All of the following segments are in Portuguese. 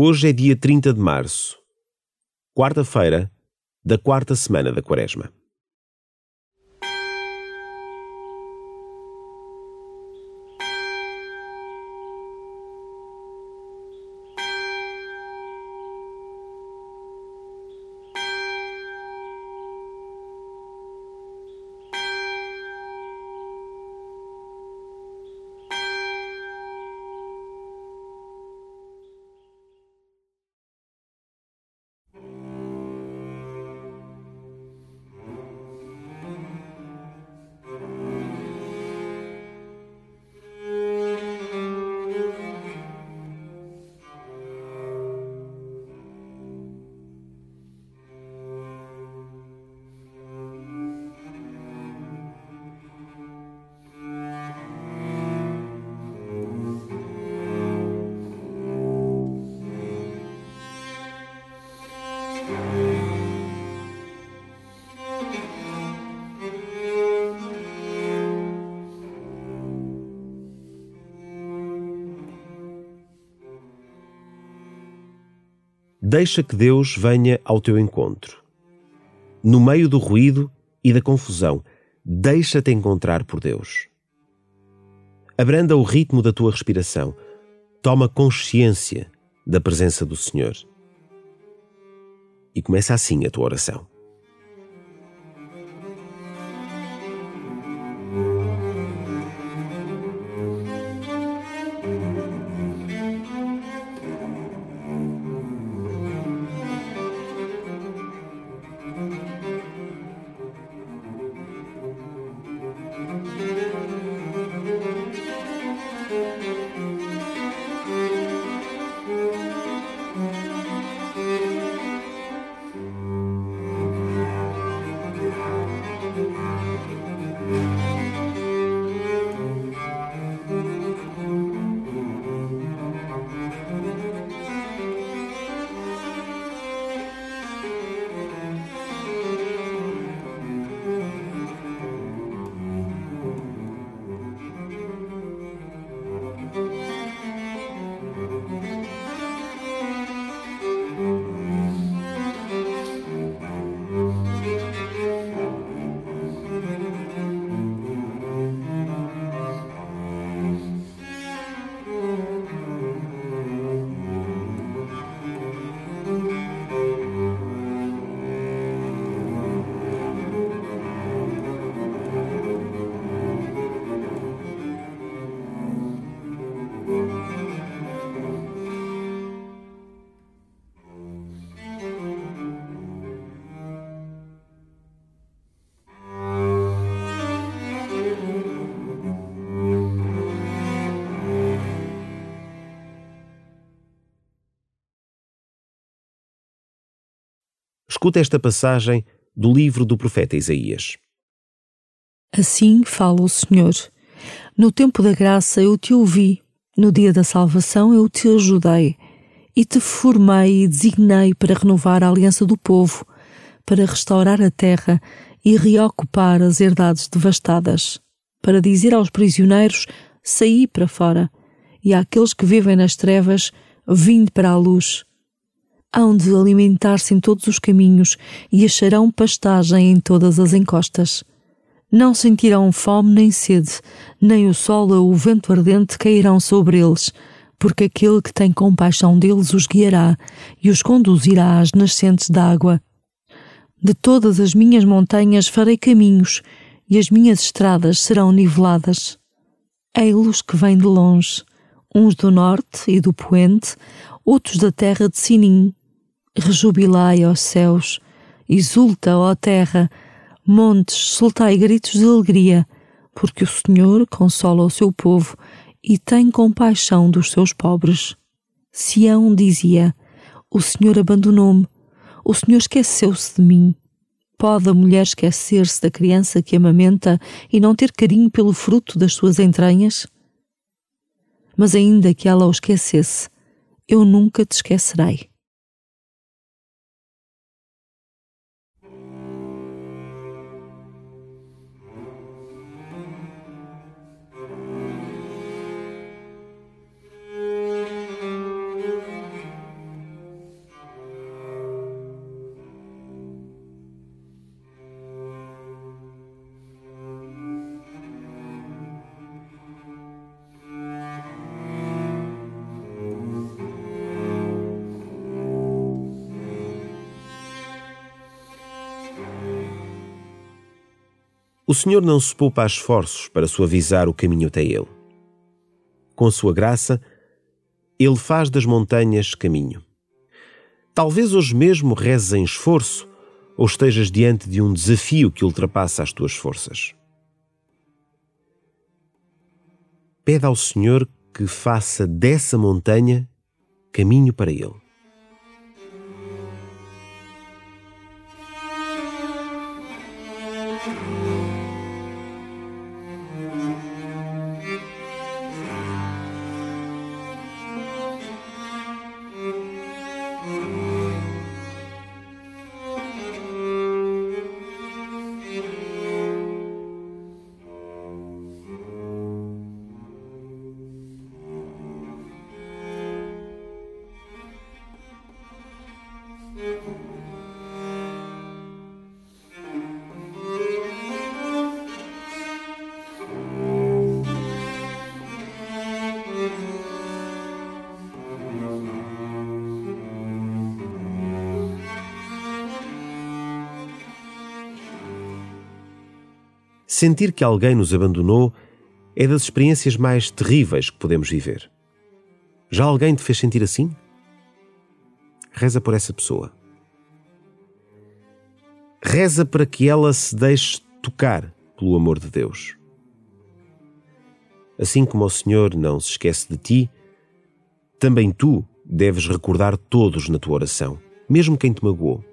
Hoje é dia 30 de março, quarta-feira da quarta semana da Quaresma. Deixa que Deus venha ao teu encontro. No meio do ruído e da confusão, deixa-te encontrar por Deus. Abranda o ritmo da tua respiração. Toma consciência da presença do Senhor. E começa assim a tua oração. Escuta esta passagem do livro do profeta Isaías. Assim fala o Senhor. No tempo da graça eu te ouvi, no dia da salvação eu te ajudei, e te formei e designei para renovar a aliança do povo, para restaurar a terra e reocupar as herdades devastadas, para dizer aos prisioneiros: saí para fora, e àqueles que vivem nas trevas: vinde para a luz hão de alimentar-se em todos os caminhos e acharão pastagem em todas as encostas. Não sentirão fome nem sede, nem o sol ou o vento ardente cairão sobre eles, porque aquele que tem compaixão deles os guiará e os conduzirá às nascentes d'água. De todas as minhas montanhas farei caminhos, e as minhas estradas serão niveladas. Ei-los que vêm de longe, uns do norte e do poente, outros da terra de Sinim, rejubilai, ó céus, exulta, ó terra, montes, soltai gritos de alegria, porque o Senhor consola o seu povo e tem compaixão dos seus pobres. Sião dizia: O Senhor abandonou-me, o Senhor esqueceu-se de mim. Pode a mulher esquecer-se da criança que amamenta e não ter carinho pelo fruto das suas entranhas? Mas ainda que ela o esquecesse, eu nunca te esquecerei. O Senhor não se poupa a esforços para suavizar o caminho até Ele. Com sua graça, Ele faz das montanhas caminho. Talvez hoje mesmo rezes em esforço ou estejas diante de um desafio que ultrapassa as tuas forças. Pede ao Senhor que faça dessa montanha caminho para Ele. Sentir que alguém nos abandonou é das experiências mais terríveis que podemos viver. Já alguém te fez sentir assim? Reza por essa pessoa. Reza para que ela se deixe tocar pelo amor de Deus. Assim como o Senhor não se esquece de ti, também tu deves recordar todos na tua oração, mesmo quem te magoou.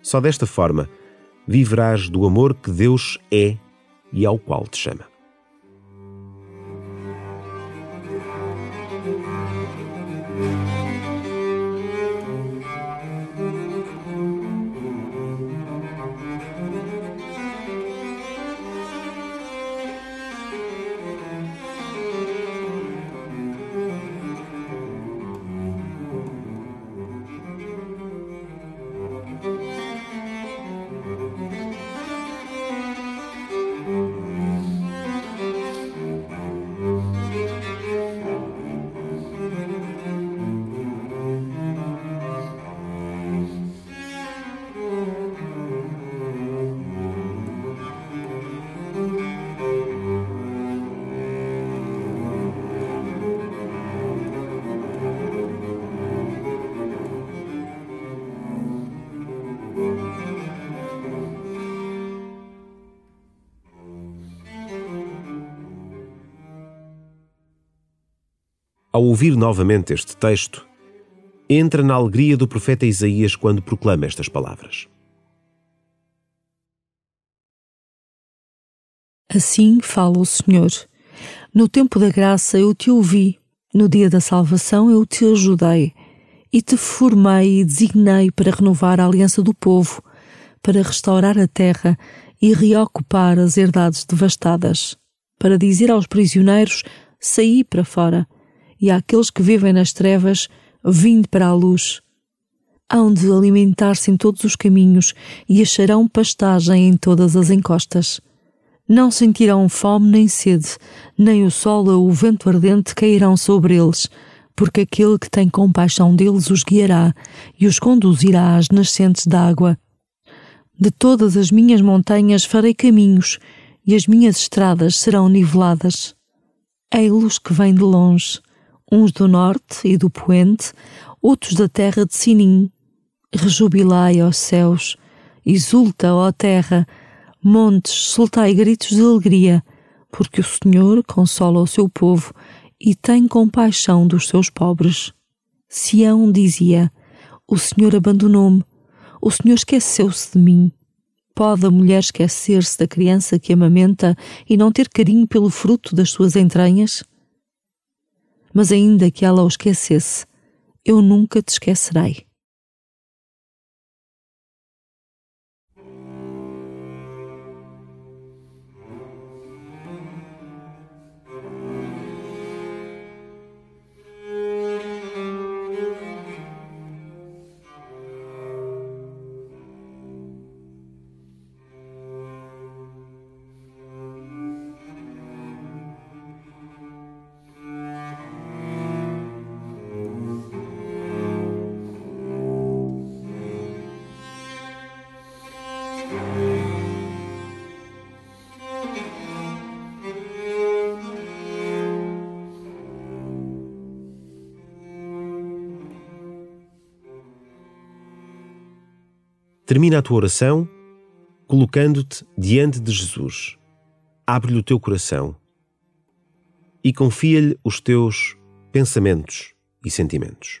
Só desta forma viverás do amor que Deus é e ao qual te chama. Ao ouvir novamente este texto, entra na alegria do profeta Isaías quando proclama estas palavras. Assim fala o Senhor. No tempo da graça eu te ouvi, no dia da salvação eu te ajudei, e te formei e designei para renovar a aliança do povo, para restaurar a terra e reocupar as herdades devastadas, para dizer aos prisioneiros: saí para fora e àqueles que vivem nas trevas, vinde para a luz. Hão de alimentar-se em todos os caminhos e acharão pastagem em todas as encostas. Não sentirão fome nem sede, nem o sol ou o vento ardente cairão sobre eles, porque aquele que tem compaixão deles os guiará e os conduzirá às nascentes d'água. De todas as minhas montanhas farei caminhos, e as minhas estradas serão niveladas. Ei-los que vêm de longe uns do norte e do poente, outros da terra de Sinim. Rejubilai, ó céus, exulta, ó terra, montes, soltai gritos de alegria, porque o Senhor consola o seu povo e tem compaixão dos seus pobres. Sião dizia: O Senhor abandonou-me, o Senhor esqueceu-se de mim. Pode a mulher esquecer-se da criança que amamenta e não ter carinho pelo fruto das suas entranhas? Mas ainda que ela o esquecesse, eu nunca te esquecerei. Termina a tua oração colocando-te diante de Jesus. Abre-lhe o teu coração e confia-lhe os teus pensamentos e sentimentos.